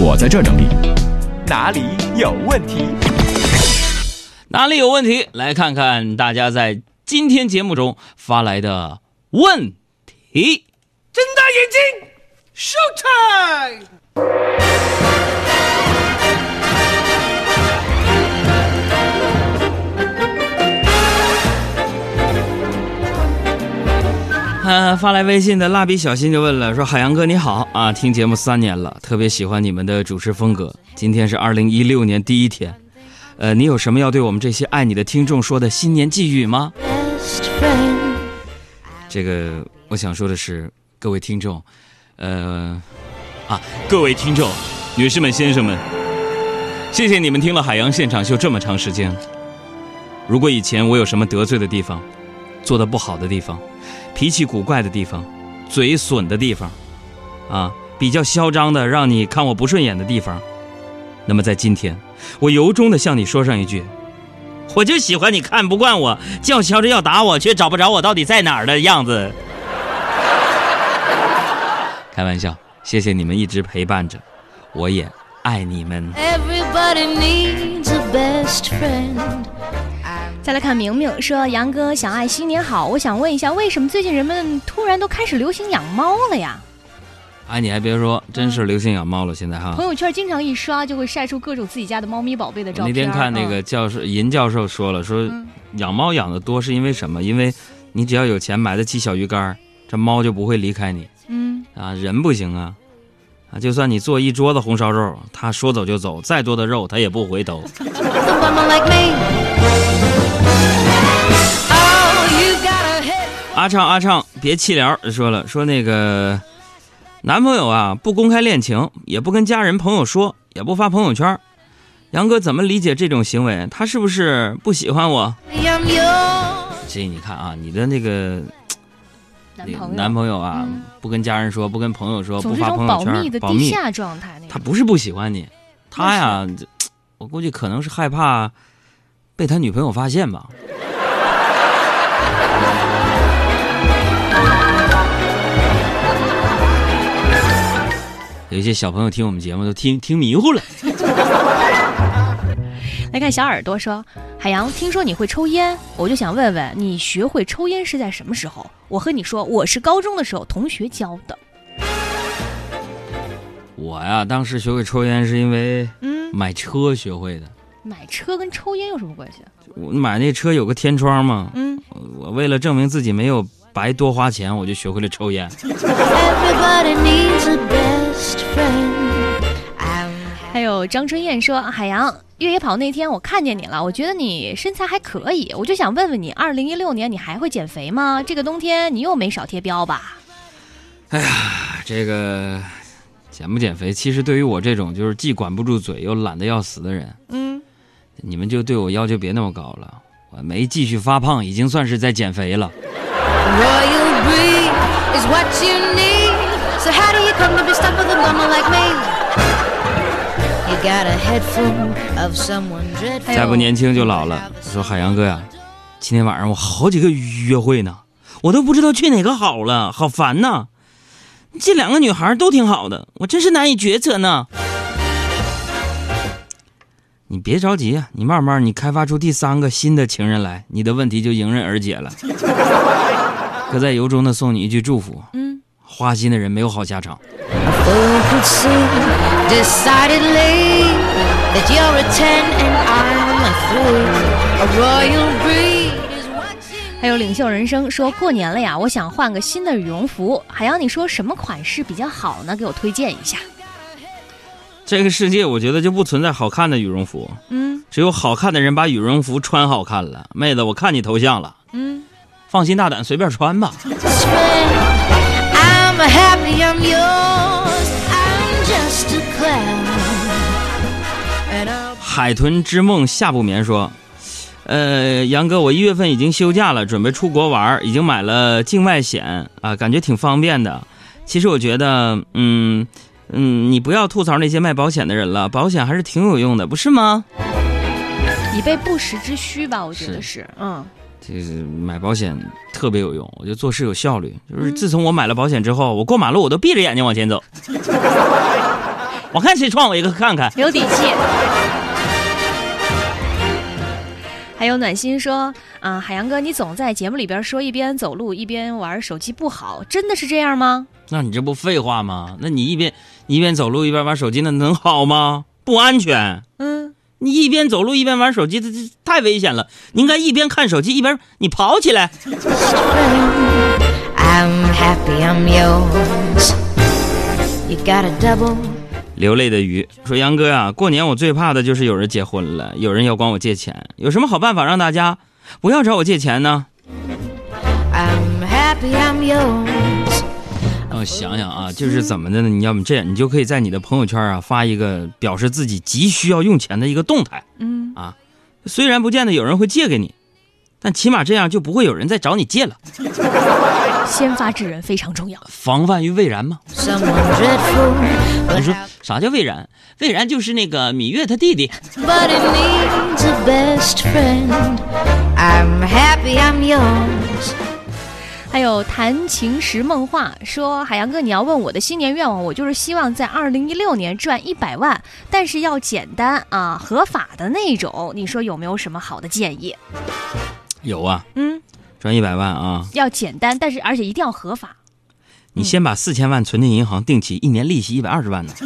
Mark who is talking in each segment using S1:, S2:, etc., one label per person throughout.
S1: 我在这整理。
S2: 哪里有问题？
S3: 哪里有问题？来看看大家在今天节目中发来的问题。
S4: 睁大眼睛，show time！
S3: 呃，发来微信的蜡笔小新就问了，说：“海洋哥你好啊，听节目三年了，特别喜欢你们的主持风格。今天是二零一六年第一天，呃，你有什么要对我们这些爱你的听众说的新年寄语吗？”这个我想说的是，各位听众，呃，啊，各位听众，女士们、先生们，谢谢你们听了海洋现场秀这么长时间。如果以前我有什么得罪的地方，做的不好的地方，脾气古怪的地方，嘴损的地方，啊，比较嚣张的让你看我不顺眼的地方，那么在今天，我由衷的向你说上一句：我就喜欢你看不惯我，叫嚣着要打我，却找不着我到底在哪儿的样子。开玩笑，谢谢你们一直陪伴着，我也爱你们。
S5: Everybody needs a best friend.
S6: 再来看明明说：“杨哥，小爱新年好，我想问一下，为什么最近人们突然都开始流行养猫了呀？
S3: 哎，你还别说，真是流行养猫了，现在哈
S6: 朋。友圈经常一刷就会晒出各种自己家的猫咪宝贝的照片那。
S3: 天看那个
S6: 嗯
S3: 教授银教授说了，说
S6: 嗯
S3: 养猫养的多是因为什么？因为你只要有钱买得起小鱼干，这猫就不会离开你
S6: 嗯，
S3: 啊。人不行啊，啊，就算你做一桌子红烧肉，它说走就走，再多的肉它也不回头。阿畅阿畅，别气聊，说了说那个男朋友啊，不公开恋情，也不跟家人朋友说，也不发朋友圈。杨哥怎么理解这种行为？他是不是不喜欢我.这你看啊，你的那个
S6: 男朋友
S3: 男朋友啊，
S6: 嗯
S3: 不跟家人说，不跟朋友说，不发朋友圈，保密的。
S6: 地下状态。
S3: 他不是不喜欢你，他呀，我估计可能是害怕被他女朋友发现吧。有一些小朋友听我们节目都听听迷糊了。
S6: 来看小耳朵说：“海洋，听说你会抽烟，我就想问问你学会抽烟是在什么时候？我和你说，我是高中的时候同学教的。
S3: 我呀，当时学会抽烟是因为
S6: 嗯，
S3: 买车学会的。
S6: 买车跟抽烟有什么关系？
S3: 我买那车有个天窗嘛，
S6: 嗯，
S3: 我为了证明自己没有白多花钱，我就学会了抽烟。
S5: Everybody needs a best friend. I'm
S6: 还有张春燕说：“海洋越野跑那天我看见你了，我觉得你身材还可以，我就想问问你，二零一六年你还会减肥吗？这个冬天你又没少贴膘吧？
S3: 哎呀这个减不减肥，其实对于我这种就是既管不住嘴又懒得要死的人，
S6: 嗯，
S3: 你们就对我要求别那么高了，我没继续发胖，已经算是在减肥了。再不年轻就老了。我说海洋哥呀，今天晚上我好几个约会呢，我都不知道去哪个好了，好烦呐！这两个女孩都挺好的，我真是难以抉择呢。你别着急啊，你慢慢，你开发出第三个新的情人来，你的问题就迎刃而解了。哥在由衷的送你一句祝福：
S6: 嗯，
S3: 花心的人没有好下场。
S6: 还有领袖人生说过年了呀，我想换个新的羽绒服。海洋，你说什么款式比较好呢？给我推荐一下。
S3: 这个世界，我觉得就不存在好看的羽绒服，
S6: 嗯
S3: 只有好看的人把羽绒服穿好看了。妹子，我看你头像了，
S6: 嗯，
S3: 放心大胆随便穿吧。
S5: I'm happy, I'm yours. I'm just a clown.
S3: 海豚之梦夏不眠说：“呃，杨哥，我一月份已经休假了，准备出国玩，已经买了境外险啊，感觉挺方便的。其实我觉得，嗯嗯，你不要吐槽那些卖保险的人了，保险还是挺有用的，不是吗？
S6: 以备不时之需吧，我觉得
S3: 是
S6: 是。嗯，
S3: 就是买保险特别有用，我觉得做事有效率。就是自从我买了保险之后，我过马路我都闭着眼睛往前走。我看谁撞我一个看看。
S6: 有底气。还有暖心说，啊、海洋哥，你总在节目里边说一边走路一边玩手机不好，真的是这样吗？
S3: 那你这不废话吗？那你一边你一边走路一边玩手机，那能好吗？不安全。
S6: 嗯，
S3: 你一边走路一边玩手机，这这太危险了。你应该一边看手机一边你跑起来。
S5: I'm happy I'm yours. You got a double.
S3: 流泪的鱼说：“杨哥呀、过年我最怕的就是有人结婚了，有人要管我借钱，有什么好办法让大家不要找我借钱呢？”
S5: I'm happy I'm yours.
S3: 让我想想啊，就是怎么的呢？你要么这样，你就可以在你的朋友圈啊发一个表示自己急需要用钱的一个动态。
S6: 嗯
S3: 啊，虽然不见得有人会借给你，但起码这样就不会有人再找你借了，
S6: 先发制人非常重要。
S3: 防范于未然嘛。你说啥叫未然？未然就是那个芈月他弟弟。
S5: but it needs a best friend. I'm happy I'm yours.
S6: 还有谈情时梦话说，海洋哥，你要问我的新年愿望，我就是希望在二零一六年赚一百万，但是要简单啊，合法的那种。你说有没有什么好的建议？
S3: 有啊，
S6: 嗯，
S3: 赚一百万啊，
S6: 要简单，但是而且一定要合法。
S3: 你先把四千万存进银行，定期一年利息一百二十万呢。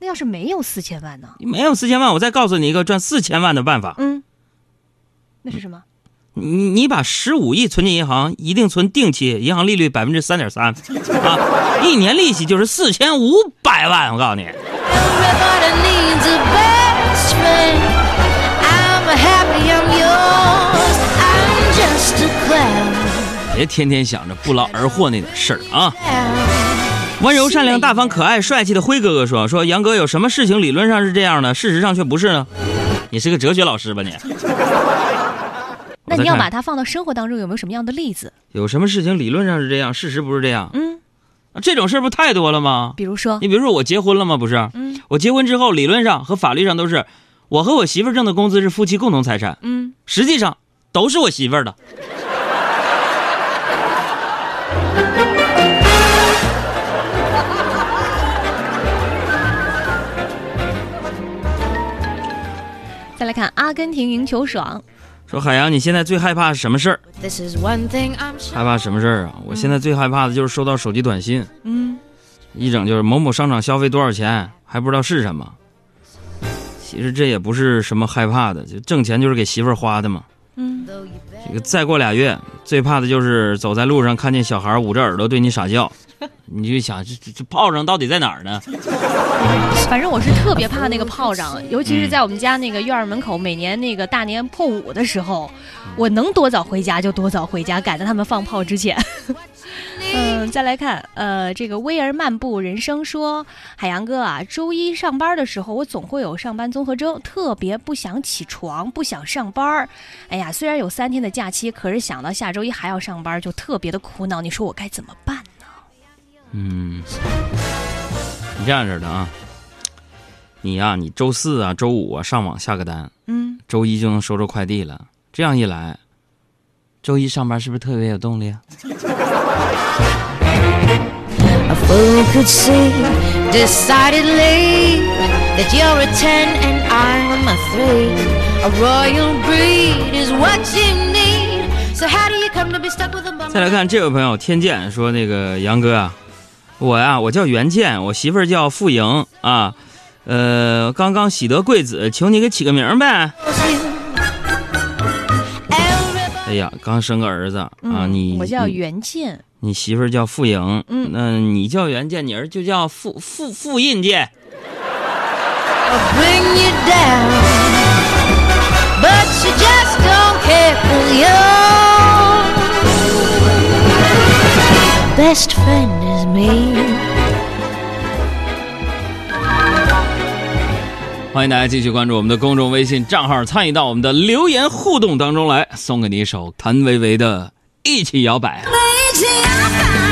S6: 那要是没有四千万呢？
S3: 你没有四千万，我再告诉你一个赚四千万的办法。
S6: 嗯，那是什么？
S3: 你你把十五亿存进银行，一定存定期，银行利率百分之三点三，啊，一年利息就是四千五百万。我告诉你，别天天想着不劳而获那点事儿啊。温柔、善良、大方、可爱、帅气的辉哥哥说：“说杨哥有什么事情理论上是这样的，事实上却不是呢？你是个哲学老师吧你？
S6: 那你要把它放到生活当中，有没有什么样的例子？
S3: 有什么事情理论上是这样，事实不是这样？
S6: 嗯，
S3: 啊这种事儿不太多了吗？
S6: 比如说，
S3: 你比如说我结婚了吗？不是，
S6: 嗯
S3: 我结婚之后，理论上和法律上都是我和我媳妇儿挣的工资是夫妻共同财产，
S6: 嗯，
S3: 实际上都是我媳妇儿的。
S6: 再来看阿根廷赢球爽，
S3: 说海洋，你现在最害怕是什么事儿.害怕什么事儿啊？我现在最害怕的就是收到手机短信，
S6: 嗯，
S3: 一整就是某某商场消费多少钱，还不知道是什么。其实这也不是什么害怕的，就挣钱就是给媳妇儿花的嘛。
S6: 嗯
S3: 这个再过俩月，最怕的就是走在路上看见小孩捂着耳朵对你傻笑，你就想这这这炮仗到底在哪儿呢？
S6: 反正我是特别怕那个炮仗，尤其是在我们家那个院儿门口，每年那个大年破五的时候，我能多早回家就多早回家，赶在他们放炮之前。嗯，再来看，呃，这个威尔漫步人生说，海洋哥啊，周一上班的时候，我总会有上班综合征，特别不想起床，不想上班。哎呀，虽然有三天的假期，可是想到下周一还要上班，就特别的苦恼。你说我该怎么办呢？
S3: 嗯，你这样式的啊，你呀、你周四啊、周五啊上网下个单，
S6: 嗯，
S3: 周一就能收着快递了。这样一来，周一上班是不是特别有动力啊
S5: ？A fool could see decidedly that you're a 10 and I'm a 3. A royal breed is what you need. So how do you come to be stuck with a bum?
S3: 再来看这位朋友天健说：“那个杨哥啊，我呀、我叫袁健，我媳妇儿叫付莹啊，呃，刚刚喜得贵子，求你给起个名儿呗。哎呀，刚生个儿子啊，你
S6: 嗯我叫袁健。
S3: 你媳妇儿叫付莹，
S6: 嗯
S3: 那你叫袁健，你儿就叫付付付印健。
S5: will bring you down. But you just don't care for your best friend me.
S3: 欢迎大家继续关注我们的公众微信账号，参与到我们的留言互动当中来，送给你一首谭维维的《一起摇摆》。
S5: 一起摇摆